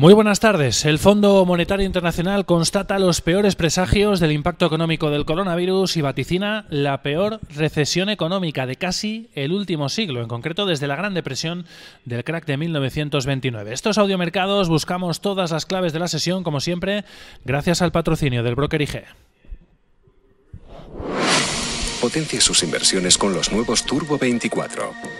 Muy buenas tardes. El Fondo Monetario Internacional constata los peores presagios del impacto económico del coronavirus y vaticina la peor recesión económica de casi el último siglo, en concreto desde la Gran Depresión del crack de 1929. Estos audiomercados buscamos todas las claves de la sesión, como siempre, gracias al patrocinio del broker IG. Potencia sus inversiones con los nuevos Turbo 24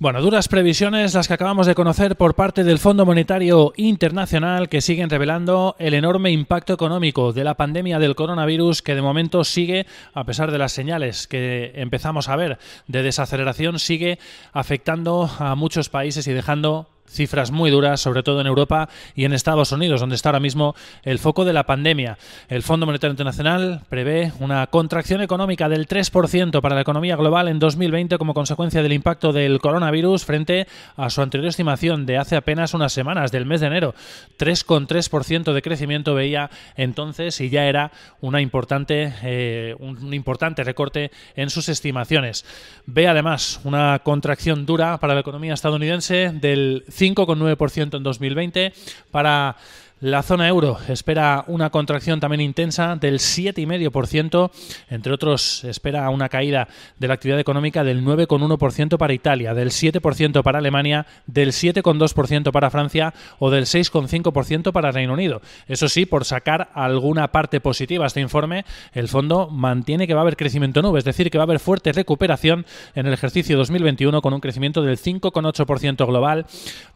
Bueno, duras previsiones las que acabamos de conocer por parte del Fondo Monetario Internacional que siguen revelando el enorme impacto económico de la pandemia del coronavirus que de momento sigue, a pesar de las señales que empezamos a ver de desaceleración, sigue afectando a muchos países y dejando cifras muy duras, sobre todo en Europa y en Estados Unidos, donde está ahora mismo el foco de la pandemia. El Fondo Monetario Internacional prevé una contracción económica del 3% para la economía global en 2020 como consecuencia del impacto del coronavirus frente a su anterior estimación de hace apenas unas semanas, del mes de enero. 3,3% de crecimiento veía entonces y ya era una importante, eh, un importante recorte en sus estimaciones. Ve además una contracción dura para la economía estadounidense del 5,9% en 2020 para la zona euro espera una contracción también intensa del 7,5%, entre otros espera una caída de la actividad económica del 9,1% para Italia, del 7% para Alemania, del 7,2% para Francia o del 6,5% para Reino Unido. Eso sí, por sacar alguna parte positiva a este informe, el fondo mantiene que va a haber crecimiento nube, es decir, que va a haber fuerte recuperación en el ejercicio 2021 con un crecimiento del 5,8% global.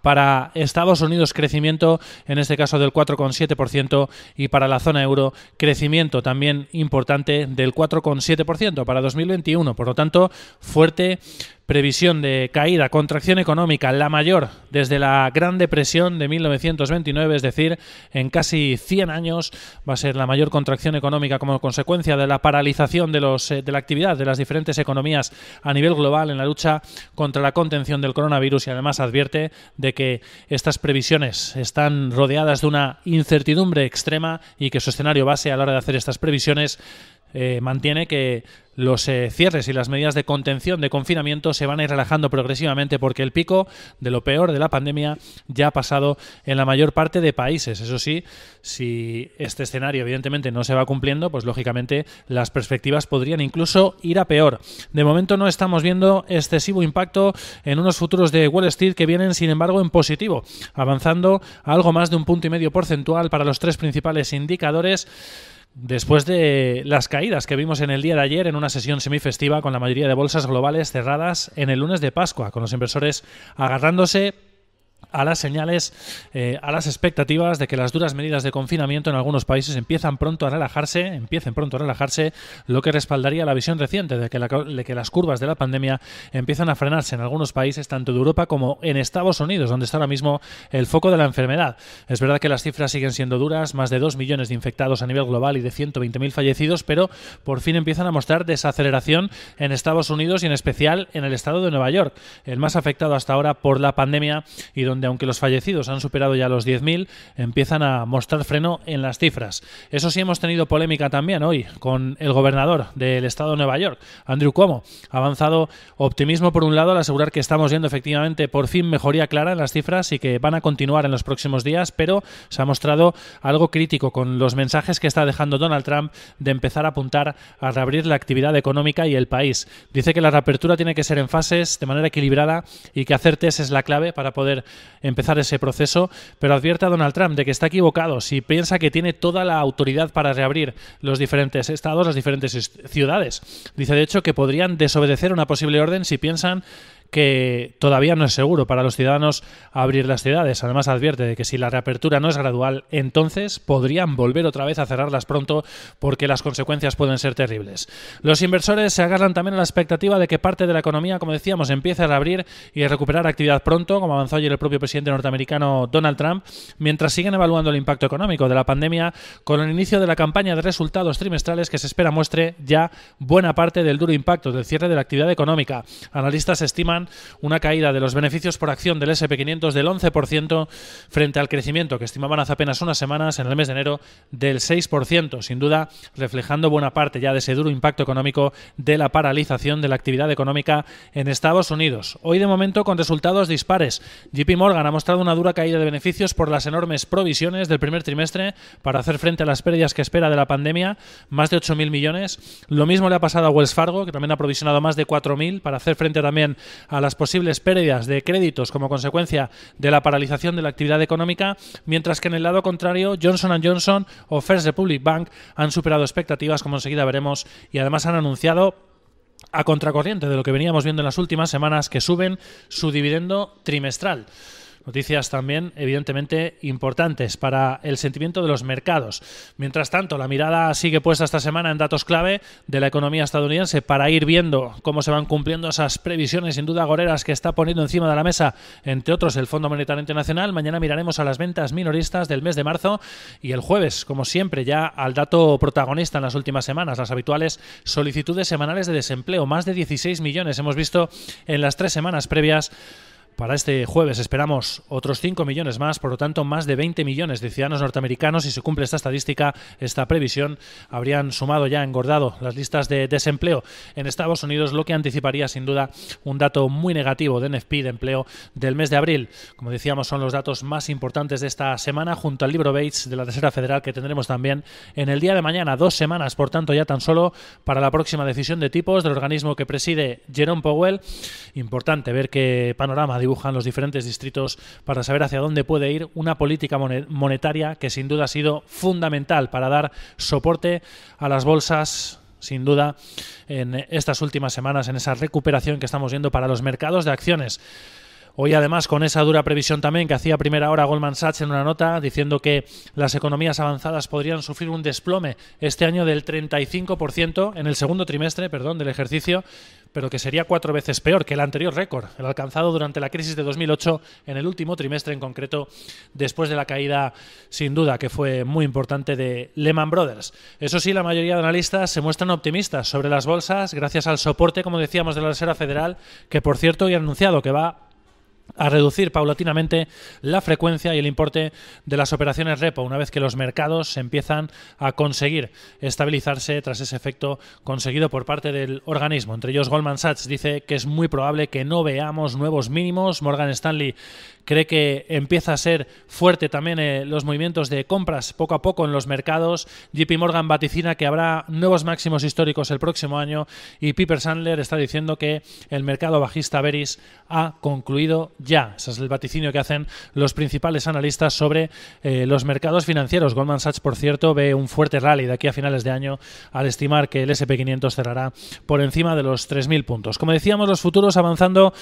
Para Estados Unidos, crecimiento en este caso del 4,7% y para la zona euro crecimiento también importante del 4,7% para 2021. Por lo tanto, fuerte previsión de caída, contracción económica, la mayor desde la Gran Depresión de 1929, es decir, en casi 100 años va a ser la mayor contracción económica como consecuencia de la paralización de, los, eh, de la actividad de las diferentes economías a nivel global en la lucha contra la contención del coronavirus y además advierte de que estas previsiones están rodeadas de una incertidumbre extrema y que su escenario base a la hora de hacer estas previsiones eh, mantiene que los eh, cierres y las medidas de contención, de confinamiento, se van a ir relajando progresivamente porque el pico de lo peor de la pandemia ya ha pasado en la mayor parte de países. Eso sí, si este escenario evidentemente no se va cumpliendo, pues lógicamente las perspectivas podrían incluso ir a peor. De momento no estamos viendo excesivo impacto en unos futuros de Wall Street que vienen, sin embargo, en positivo, avanzando a algo más de un punto y medio porcentual para los tres principales indicadores Después de las caídas que vimos en el día de ayer en una sesión semifestiva con la mayoría de bolsas globales cerradas en el lunes de Pascua, con los inversores agarrándose a las señales, eh, a las expectativas de que las duras medidas de confinamiento en algunos países empiezan pronto a relajarse, empiecen pronto a relajarse, lo que respaldaría la visión reciente de que, de que las curvas de la pandemia empiezan a frenarse en algunos países, tanto de Europa como en Estados Unidos, donde está ahora mismo el foco de la enfermedad. Es verdad que las cifras siguen siendo duras, más de 2 millones de infectados a nivel global y de 120.000 fallecidos, pero por fin empiezan a mostrar desaceleración en Estados Unidos y en especial en el estado de Nueva York, el más afectado hasta ahora por la pandemia y donde aunque los fallecidos han superado ya los 10.000, empiezan a mostrar freno en las cifras. Eso sí, hemos tenido polémica también hoy con el gobernador del estado de Nueva York, Andrew Cuomo. Ha avanzado optimismo por un lado al asegurar que estamos viendo efectivamente por fin mejoría clara en las cifras y que van a continuar en los próximos días, pero se ha mostrado algo crítico con los mensajes que está dejando Donald Trump de empezar a apuntar a reabrir la actividad económica y el país. Dice que la reapertura tiene que ser en fases de manera equilibrada y que hacer test es la clave para poder empezar ese proceso, pero advierte a Donald Trump de que está equivocado si piensa que tiene toda la autoridad para reabrir los diferentes estados, las diferentes ciudades. Dice de hecho que podrían desobedecer una posible orden si piensan que todavía no es seguro para los ciudadanos abrir las ciudades. Además advierte de que si la reapertura no es gradual, entonces podrían volver otra vez a cerrarlas pronto porque las consecuencias pueden ser terribles. Los inversores se agarran también a la expectativa de que parte de la economía, como decíamos, empiece a reabrir y a recuperar actividad pronto, como avanzó ayer el propio presidente norteamericano Donald Trump, mientras siguen evaluando el impacto económico de la pandemia con el inicio de la campaña de resultados trimestrales que se espera muestre ya buena parte del duro impacto del cierre de la actividad económica. Analistas estiman una caída de los beneficios por acción del SP500 del 11% frente al crecimiento que estimaban hace apenas unas semanas en el mes de enero del 6%, sin duda reflejando buena parte ya de ese duro impacto económico de la paralización de la actividad económica en Estados Unidos. Hoy de momento con resultados dispares. JP Morgan ha mostrado una dura caída de beneficios por las enormes provisiones del primer trimestre para hacer frente a las pérdidas que espera de la pandemia, más de 8.000 millones. Lo mismo le ha pasado a Wells Fargo, que también ha provisionado más de 4.000 para hacer frente también a las posibles pérdidas de créditos como consecuencia de la paralización de la actividad económica, mientras que en el lado contrario Johnson Johnson o First Republic Bank han superado expectativas, como enseguida veremos, y además han anunciado a contracorriente de lo que veníamos viendo en las últimas semanas que suben su dividendo trimestral. Noticias también, evidentemente, importantes para el sentimiento de los mercados. Mientras tanto, la mirada sigue puesta esta semana en datos clave de la economía estadounidense para ir viendo cómo se van cumpliendo esas previsiones, sin duda, goreras que está poniendo encima de la mesa, entre otros, el Fondo Monetario Internacional. Mañana miraremos a las ventas minoristas del mes de marzo y el jueves, como siempre, ya al dato protagonista en las últimas semanas, las habituales solicitudes semanales de desempleo. Más de 16 millones hemos visto en las tres semanas previas para este jueves esperamos otros 5 millones más, por lo tanto más de 20 millones de ciudadanos norteamericanos, si se cumple esta estadística, esta previsión, habrían sumado ya, engordado las listas de desempleo en Estados Unidos, lo que anticiparía sin duda un dato muy negativo de NFP de empleo del mes de abril. Como decíamos, son los datos más importantes de esta semana, junto al libro Bates de la Reserva Federal que tendremos también en el día de mañana, dos semanas, por tanto, ya tan solo para la próxima decisión de tipos del organismo que preside Jerome Powell. Importante ver qué panorama los diferentes distritos para saber hacia dónde puede ir una política monetaria que sin duda ha sido fundamental para dar soporte a las bolsas sin duda, en estas últimas semanas, en esa recuperación que estamos viendo para los mercados de acciones. Hoy además con esa dura previsión también que hacía primera hora Goldman Sachs en una nota diciendo que las economías avanzadas podrían sufrir un desplome este año del 35% en el segundo trimestre, perdón, del ejercicio, pero que sería cuatro veces peor que el anterior récord, el alcanzado durante la crisis de 2008 en el último trimestre en concreto, después de la caída sin duda que fue muy importante de Lehman Brothers. Eso sí, la mayoría de analistas se muestran optimistas sobre las bolsas gracias al soporte, como decíamos, de la Reserva Federal, que por cierto hoy ha anunciado que va a reducir paulatinamente la frecuencia y el importe de las operaciones repo una vez que los mercados empiezan a conseguir estabilizarse tras ese efecto conseguido por parte del organismo. Entre ellos Goldman Sachs dice que es muy probable que no veamos nuevos mínimos. Morgan Stanley cree que empieza a ser fuerte también eh, los movimientos de compras poco a poco en los mercados. JP Morgan vaticina que habrá nuevos máximos históricos el próximo año y Piper Sandler está diciendo que el mercado bajista Veris ha concluido ya. Ese es el vaticinio que hacen los principales analistas sobre eh, los mercados financieros. Goldman Sachs, por cierto, ve un fuerte rally de aquí a finales de año al estimar que el SP500 cerrará por encima de los 3.000 puntos. Como decíamos, los futuros avanzando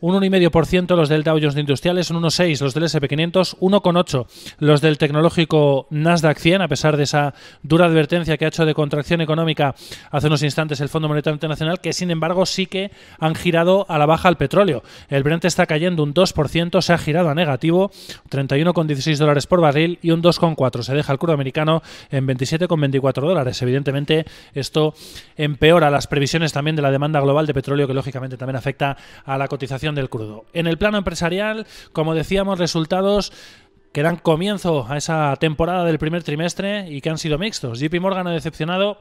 un 1,5% los del Dow Jones Industriales, un 1,6 los del SP500, 1,8 los del tecnológico Nasdaq 100, a pesar de esa dura advertencia que ha hecho de contracción económica hace unos instantes el Fondo Monetario Internacional, que sin embargo sí que han girado a la baja al petróleo. El Brent está cayendo un 2%, se ha girado a negativo, 31,16 dólares por barril y un 2,4 se deja el crudo americano en 27,24 dólares. Evidentemente esto empeora las previsiones también de la demanda global de petróleo que lógicamente también afecta a la cotización del crudo. En el plano empresarial, como decíamos, resultados que dan comienzo a esa temporada del primer trimestre y que han sido mixtos. JP Morgan ha decepcionado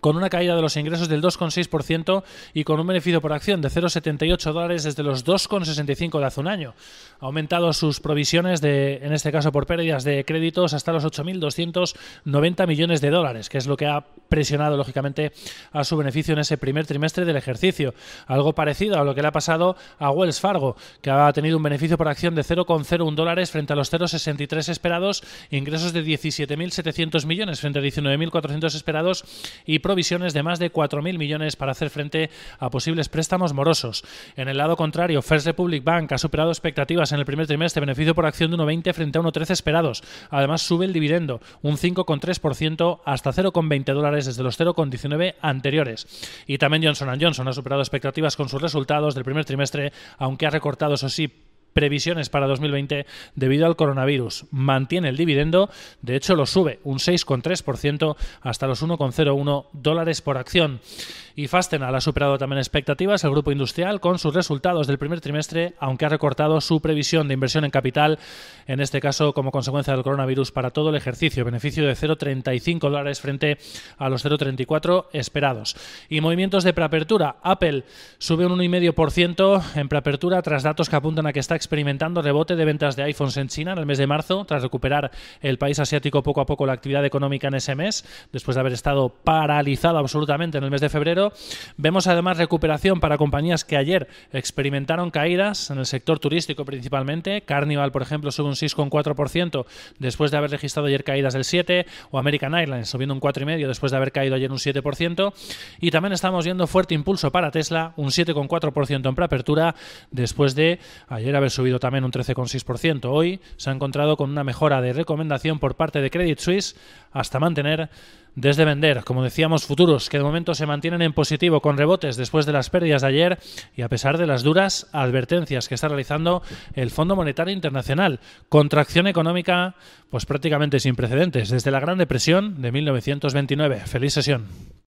con una caída de los ingresos del 2,6% y con un beneficio por acción de 0,78 dólares desde los 2,65 de hace un año. Ha aumentado sus provisiones, de, en este caso por pérdidas de créditos, hasta los 8.290 millones de dólares, que es lo que ha presionado, lógicamente, a su beneficio en ese primer trimestre del ejercicio. Algo parecido a lo que le ha pasado a Wells Fargo, que ha tenido un beneficio por acción de 0,01 dólares frente a los 0,63 esperados, ingresos de 17.700 millones frente a 19.400 esperados y provisiones de más de 4.000 millones para hacer frente a posibles préstamos morosos. En el lado contrario, First Republic Bank ha superado expectativas en el primer trimestre, beneficio por acción de 1,20 frente a 1,13 esperados. Además, sube el dividendo un 5,3% hasta 0,20 dólares desde los 0,19 anteriores. Y también Johnson Johnson ha superado expectativas con sus resultados del primer trimestre, aunque ha recortado, eso sí, previsiones para 2020 debido al coronavirus. Mantiene el dividendo, de hecho lo sube un 6,3% hasta los 1,01 dólares por acción. Y Fastenal ha superado también expectativas el grupo industrial con sus resultados del primer trimestre, aunque ha recortado su previsión de inversión en capital, en este caso como consecuencia del coronavirus para todo el ejercicio, beneficio de 0,35 dólares frente a los 0,34 esperados. Y movimientos de preapertura. Apple sube un 1,5% en preapertura tras datos que apuntan a que está experimentando rebote de ventas de iPhones en China en el mes de marzo, tras recuperar el país asiático poco a poco la actividad económica en ese mes, después de haber estado paralizado absolutamente en el mes de febrero. Vemos además recuperación para compañías que ayer experimentaron caídas en el sector turístico principalmente. Carnival, por ejemplo, sube un 6,4% después de haber registrado ayer caídas del 7%, o American Airlines subiendo un 4,5% después de haber caído ayer un 7%. Y también estamos viendo fuerte impulso para Tesla, un 7,4% en preapertura, después de ayer subido también un 13,6%. Hoy se ha encontrado con una mejora de recomendación por parte de Credit Suisse hasta mantener desde vender, como decíamos, futuros que de momento se mantienen en positivo con rebotes después de las pérdidas de ayer y a pesar de las duras advertencias que está realizando el Fondo Monetario Internacional. Contracción económica pues prácticamente sin precedentes desde la Gran Depresión de 1929. Feliz sesión.